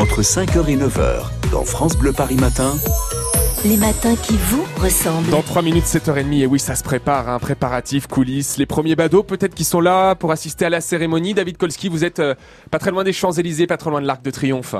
entre 5h et 9h dans France Bleu Paris Matin. Les matins qui vous ressemblent. Dans 3 minutes, 7h30, et oui, ça se prépare, un préparatif, coulisses, les premiers badauds peut-être qui sont là pour assister à la cérémonie. David Kolski, vous êtes euh, pas très loin des Champs-Élysées, pas très loin de l'Arc de Triomphe.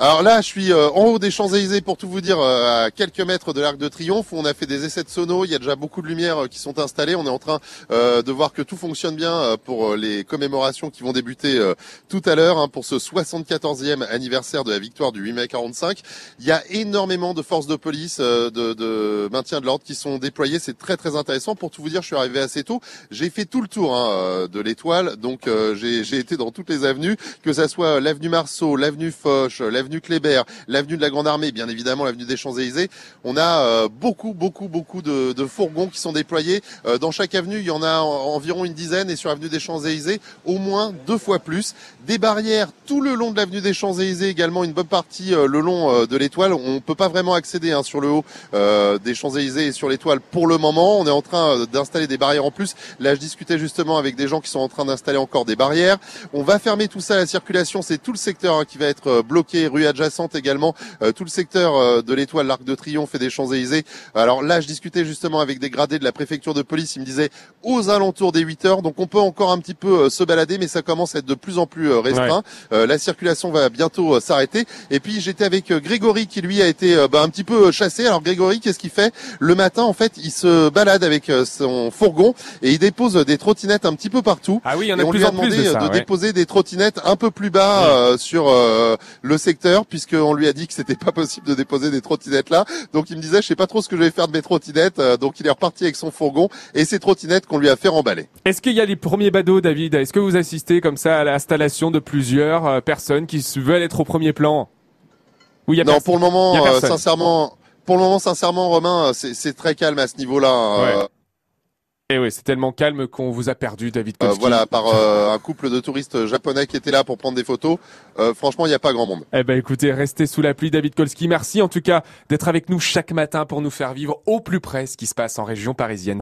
Alors là, je suis euh, en haut des Champs-Élysées pour tout vous dire, euh, à quelques mètres de l'Arc de Triomphe. On a fait des essais de sono. Il y a déjà beaucoup de lumières euh, qui sont installées. On est en train de voir que tout fonctionne bien pour les commémorations qui vont débuter tout à l'heure hein, pour ce 74e anniversaire de la victoire du 8 mai 45. Il y a énormément de forces de police, de, de, maintien de l'ordre qui sont déployées. C'est très très intéressant. Pour tout vous dire, je suis arrivé assez tôt. J'ai fait tout le tour hein, de l'étoile, donc j'ai été dans toutes les avenues, que ça soit l'avenue Marceau, l'avenue Foch, l'avenue l'avenue Kléber, l'avenue de la Grande Armée, bien évidemment l'avenue des Champs-Élysées. On a euh, beaucoup, beaucoup, beaucoup de, fourgons qui sont déployés. Euh, dans chaque avenue, il y en a environ une dizaine et sur l'avenue des Champs-Élysées, au moins deux fois plus. Des barrières tout le long de l'avenue des Champs-Élysées, également une bonne partie euh, le long de l'étoile. On peut pas vraiment accéder hein, sur le haut des Champs-Élysées et sur l'étoile pour le moment. On est en train d'installer des barrières en plus. Là, je discutais justement avec des gens qui sont en train d'installer encore des barrières. On va fermer tout ça à la circulation. C'est tout le secteur hein, qui va être bloqué, adjacente également, euh, tout le secteur euh, de l'étoile, l'Arc de Triomphe et des Champs-Élysées. Alors là, je discutais justement avec des gradés de la préfecture de police, ils me disaient aux alentours des 8 heures, donc on peut encore un petit peu euh, se balader, mais ça commence à être de plus en plus restreint. la circulation va bientôt s'arrêter. Et puis j'étais avec Grégory qui lui a été bah, un petit peu chassé. Alors Grégory, qu'est-ce qu'il fait? Le matin, en fait, il se balade avec son fourgon et il dépose des trottinettes un petit peu partout. Ah oui, il y en a et on plus lui a en plus demandé de, déposer des trottinettes un peu plus bas sur le secteur puisqu'on lui a dit que c'était pas possible de déposer des trottinettes là. Donc il me disait, je sais pas trop ce que je vais faire de mes trottinettes. Euh, donc il est reparti avec son fourgon et ses trottinettes qu'on lui a fait remballer. Est-ce qu'il y a les premiers badauds, David? Est-ce que vous assistez comme ça à l'installation de plusieurs euh, personnes qui veulent être au premier plan? Oui, il y a Non, pour le moment, euh, sincèrement, pour le moment, sincèrement, Romain, c'est très calme à ce niveau-là. Hein. Et eh oui, c'est tellement calme qu'on vous a perdu, David euh, voilà, par euh, un couple de touristes japonais qui étaient là pour prendre des photos. Euh, franchement, il n'y a pas grand monde. Eh ben, écoutez, restez sous la pluie, David Kolski. Merci en tout cas d'être avec nous chaque matin pour nous faire vivre au plus près ce qui se passe en région parisienne.